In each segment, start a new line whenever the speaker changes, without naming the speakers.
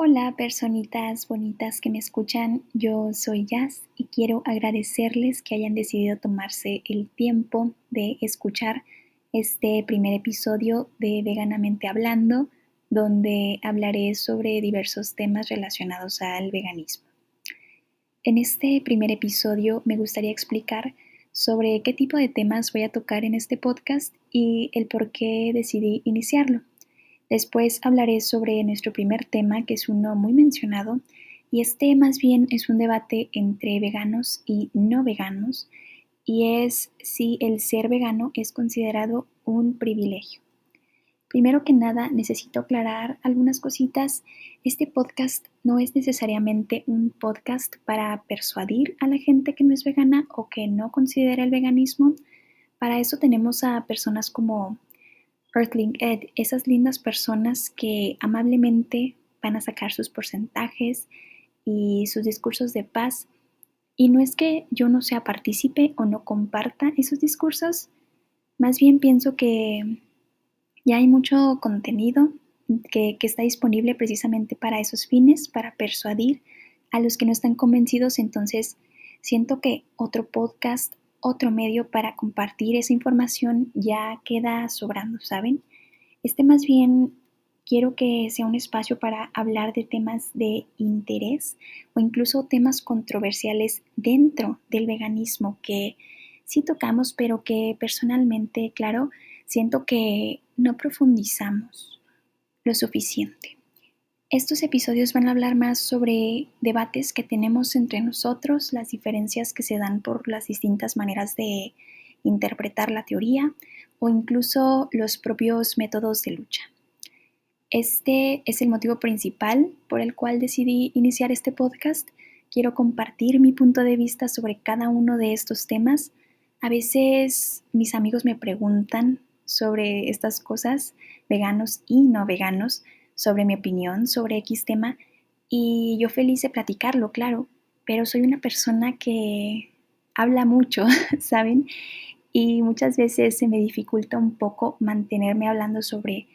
Hola personitas bonitas que me escuchan, yo soy Jazz y quiero agradecerles que hayan decidido tomarse el tiempo de escuchar este primer episodio de Veganamente Hablando, donde hablaré sobre diversos temas relacionados al veganismo. En este primer episodio me gustaría explicar sobre qué tipo de temas voy a tocar en este podcast y el por qué decidí iniciarlo. Después hablaré sobre nuestro primer tema, que es uno muy mencionado, y este más bien es un debate entre veganos y no veganos, y es si el ser vegano es considerado un privilegio. Primero que nada, necesito aclarar algunas cositas. Este podcast no es necesariamente un podcast para persuadir a la gente que no es vegana o que no considera el veganismo. Para eso tenemos a personas como Earthling Ed, esas lindas personas que amablemente van a sacar sus porcentajes y sus discursos de paz. Y no es que yo no sea partícipe o no comparta esos discursos, más bien pienso que ya hay mucho contenido que, que, está disponible precisamente para esos fines, para persuadir a los que no están convencidos. Entonces, siento que otro podcast otro medio para compartir esa información ya queda sobrando, ¿saben? Este más bien quiero que sea un espacio para hablar de temas de interés o incluso temas controversiales dentro del veganismo que sí tocamos, pero que personalmente, claro, siento que no profundizamos lo suficiente. Estos episodios van a hablar más sobre debates que tenemos entre nosotros, las diferencias que se dan por las distintas maneras de interpretar la teoría o incluso los propios métodos de lucha. Este es el motivo principal por el cual decidí iniciar este podcast. Quiero compartir mi punto de vista sobre cada uno de estos temas. A veces mis amigos me preguntan sobre estas cosas, veganos y no veganos, sobre mi opinión sobre X tema y yo feliz de platicarlo, claro, pero soy una persona que habla mucho, ¿saben? Y muchas veces se me dificulta un poco mantenerme hablando sobre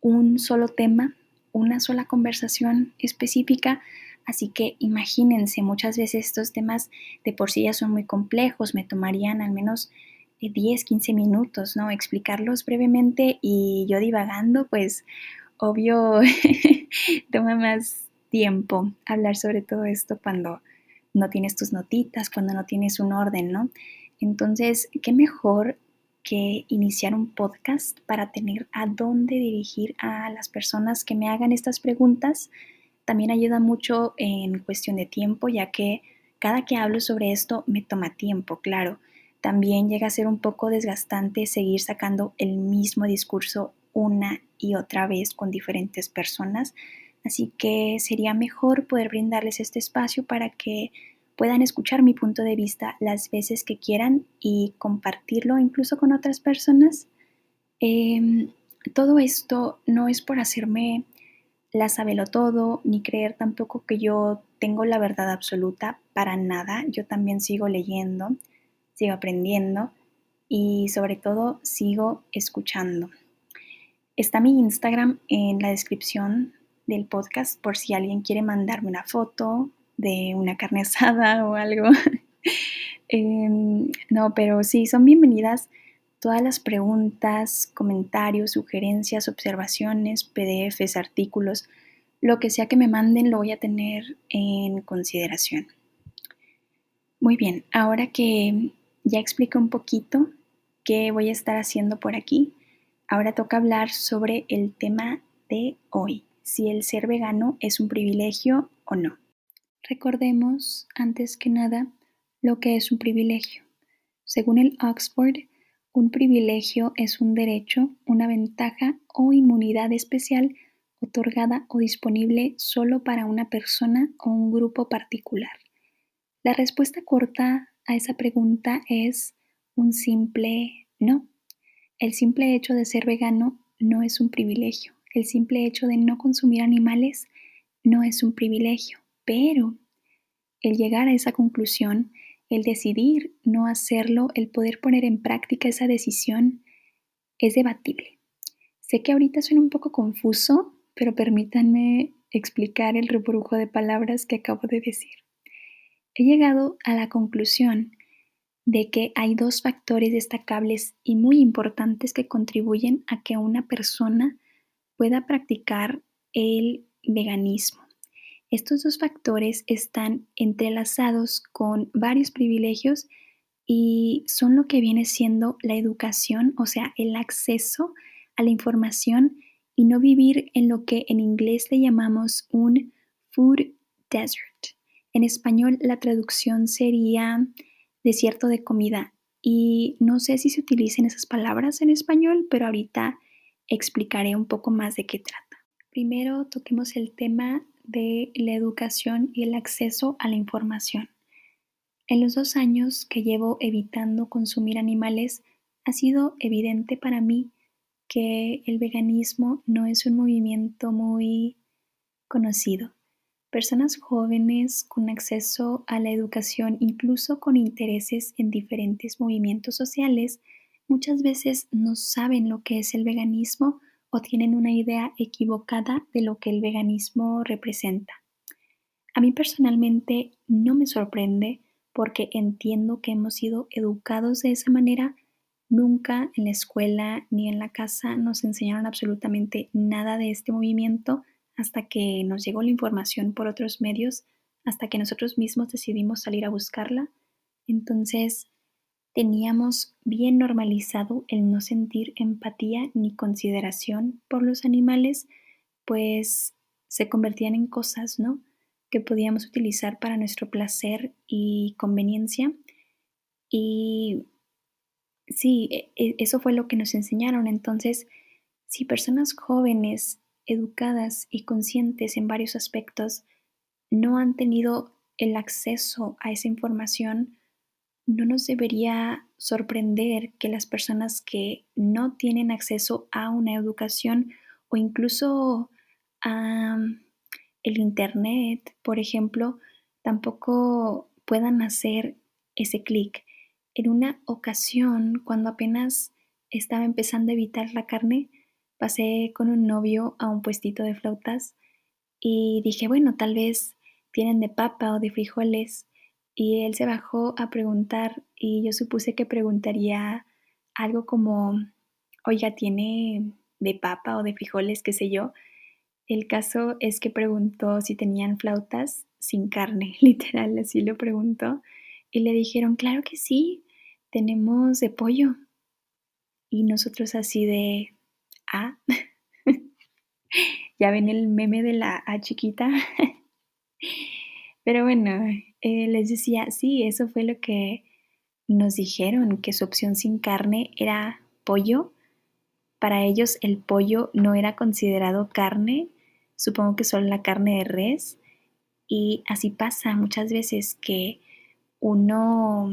un solo tema, una sola conversación específica, así que imagínense, muchas veces estos temas de por sí ya son muy complejos, me tomarían al menos 10, 15 minutos, ¿no? Explicarlos brevemente y yo divagando, pues obvio toma más tiempo hablar sobre todo esto cuando no tienes tus notitas, cuando no tienes un orden, ¿no? Entonces, ¿qué mejor que iniciar un podcast para tener a dónde dirigir a las personas que me hagan estas preguntas? También ayuda mucho en cuestión de tiempo, ya que cada que hablo sobre esto me toma tiempo, claro. También llega a ser un poco desgastante seguir sacando el mismo discurso una y otra vez con diferentes personas. Así que sería mejor poder brindarles este espacio para que puedan escuchar mi punto de vista las veces que quieran y compartirlo incluso con otras personas. Em, todo esto no es por hacerme la sabelo todo, ni creer tampoco que yo tengo la verdad absoluta para nada. Yo también sigo leyendo, sigo aprendiendo y sobre todo sigo escuchando. Está mi Instagram en la descripción del podcast por si alguien quiere mandarme una foto de una carne asada o algo. Em, no, pero sí, son bienvenidas todas las preguntas, comentarios, sugerencias, observaciones, PDFs, artículos, lo que sea que me manden lo voy a tener en consideración. Muy bien, ahora que ya explico un poquito qué voy a estar haciendo por aquí, Ahora toca hablar sobre el tema de hoy, si el ser vegano es un privilegio o no. Recordemos, antes que nada, lo que es un privilegio. Según el Oxford, un privilegio es un derecho, una ventaja o inmunidad especial otorgada o disponible solo para una persona o un grupo particular. La respuesta corta a esa pregunta es un simple no. El simple hecho de ser vegano no es un privilegio. El simple hecho de no consumir animales no es un privilegio. Pero el llegar a esa conclusión, el decidir no hacerlo, el poder poner en práctica esa decisión, es debatible. Sé que ahorita suena un poco confuso, pero permítanme explicar el rebrujo de palabras que acabo de decir. He llegado a la conclusión de que hay dos factores destacables y muy importantes que contribuyen a que una persona pueda practicar el veganismo. Estos dos factores están entrelazados con varios privilegios y son lo que viene siendo la educación, o sea, el acceso a la información y no vivir en lo que en inglés le llamamos un food desert. En español la traducción sería desierto de comida y no sé si se utilizan esas palabras en español, pero ahorita explicaré un poco más de qué trata. Primero toquemos el tema de la educación y el acceso a la información. En los dos años que llevo evitando consumir animales, ha sido evidente para mí que el veganismo no es un movimiento muy conocido. Personas jóvenes con acceso a la educación, incluso con intereses en diferentes movimientos sociales, muchas veces no saben lo que es el veganismo o tienen una idea equivocada de lo que el veganismo representa. A mí personalmente no me sorprende porque entiendo que hemos sido educados de esa manera. Nunca en la escuela ni en la casa nos enseñaron absolutamente nada de este movimiento hasta que nos llegó la información por otros medios, hasta que nosotros mismos decidimos salir a buscarla. Entonces, teníamos bien normalizado el no sentir empatía ni consideración por los animales, pues se convertían en cosas, ¿no? Que podíamos utilizar para nuestro placer y conveniencia. Y sí, e, e, eso fue lo que nos enseñaron. Entonces, si personas jóvenes, educadas y conscientes en varios aspectos no han tenido el acceso a esa información, no nos debería sorprender que las personas que no tienen acceso a una educación o incluso a el Internet, por ejemplo, tampoco puedan hacer ese clic. En una ocasión, cuando apenas estaba empezando a evitar la carne, pasé con un novio a un puestito de flautas y dije, bueno, tal vez tienen de papa o de frijoles y él se bajó a preguntar y yo supuse que preguntaría algo como, oiga, ¿tiene de papa o de frijoles, qué sé yo? El caso es que preguntó si tenían flautas sin carne, literal, así lo preguntó. Y le dijeron, claro que sí, tenemos de pollo. Y nosotros así de, ah, ya ven el meme de la A chiquita. Pero bueno, eh, les decía, sí, eso fue lo que nos dijeron, que su opción sin carne era pollo. Para ellos el pollo no era considerado carne, supongo que solo la carne de res. Y así pasa muchas veces que uno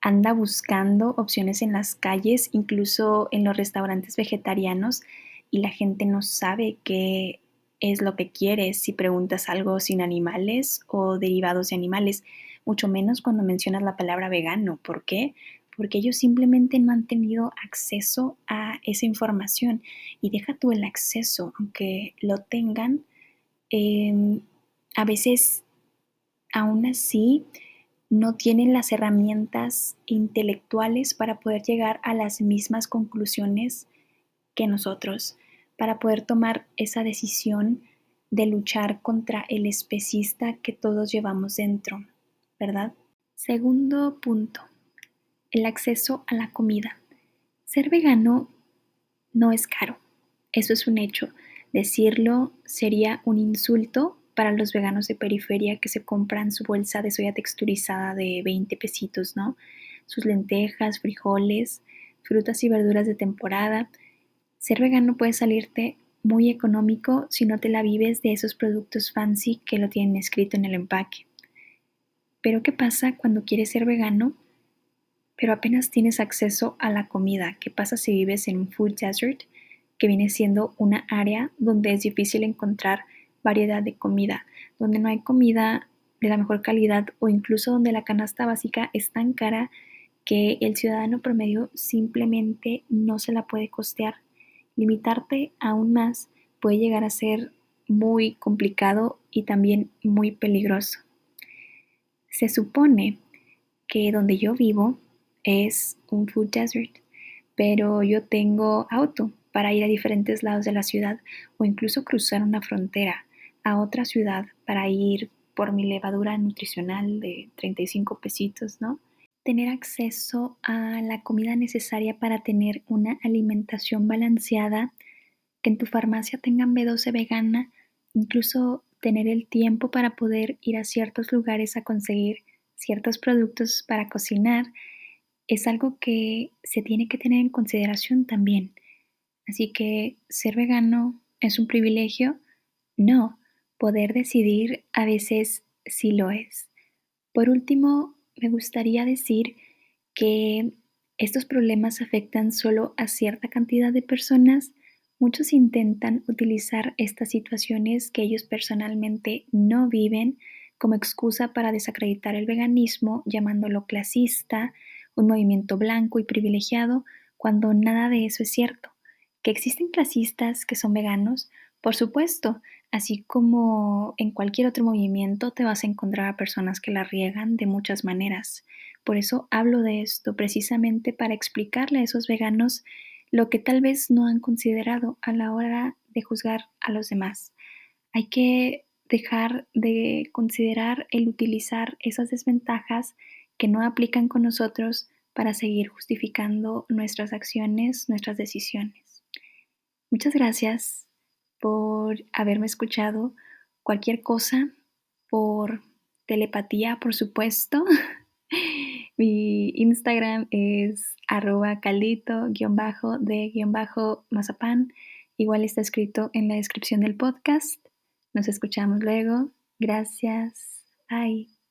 anda buscando opciones en las calles, incluso en los restaurantes vegetarianos, y la gente no sabe que es lo que quieres si preguntas algo sin animales o derivados de animales, mucho menos cuando mencionas la palabra vegano. ¿Por qué? Porque ellos simplemente no han tenido acceso a esa información. Y deja tú el acceso, aunque lo tengan, em, a veces aún así no tienen las herramientas intelectuales para poder llegar a las mismas conclusiones que nosotros para poder tomar esa decisión de luchar contra el especista que todos llevamos dentro, ¿verdad? Segundo punto, el acceso a la comida. Ser vegano no es caro, eso es un hecho. Decirlo sería un insulto para los veganos de periferia que se compran su bolsa de soya texturizada de 20 pesitos, ¿no? Sus lentejas, frijoles, frutas y verduras de temporada, ser vegano puede salirte muy económico si no te la vives de esos productos fancy que lo tienen escrito en el empaque. Pero ¿qué pasa cuando quieres ser vegano, pero apenas tienes acceso a la comida? ¿Qué pasa si vives en un food desert, que viene siendo una área donde es difícil encontrar variedad de comida, donde no hay comida de la mejor calidad o incluso donde la canasta básica es tan cara que el ciudadano promedio simplemente no se la puede costear? Limitarte aún más puede llegar a ser muy complicado y también muy peligroso. Se supone que donde yo vivo es un food desert, pero yo tengo auto para ir a diferentes lados de la ciudad o incluso cruzar una frontera a otra ciudad para ir por mi levadura nutricional de 35 pesitos, ¿no? Tener acceso a la comida necesaria para tener una alimentación balanceada, que en tu farmacia tengan B12 vegana, incluso tener el tiempo para poder ir a ciertos lugares a conseguir ciertos productos para cocinar, es algo que se tiene que tener en consideración también. Así que ser vegano es un privilegio, no, poder decidir a veces sí lo es. Por último, me gustaría decir que estos problemas afectan solo a cierta cantidad de personas. Muchos intentan utilizar estas situaciones que ellos personalmente no viven como excusa para desacreditar el veganismo, llamándolo clasista, un movimiento blanco y privilegiado, cuando nada de eso es cierto. Que existen clasistas que son veganos, por supuesto, Así como en cualquier otro movimiento te vas a encontrar a personas que la riegan de muchas maneras. Por eso hablo de esto precisamente para explicarle a esos veganos lo que tal vez no han considerado a la hora de juzgar a los demás. Hay que dejar de considerar el utilizar esas desventajas que no aplican con nosotros para seguir justificando nuestras acciones, nuestras decisiones. Muchas gracias por haberme escuchado cualquier cosa, por telepatía, por supuesto. Mi Instagram es arroba caldito-de-mazapán. Igual está escrito en la descripción del podcast. Nos escuchamos luego. Gracias. Bye.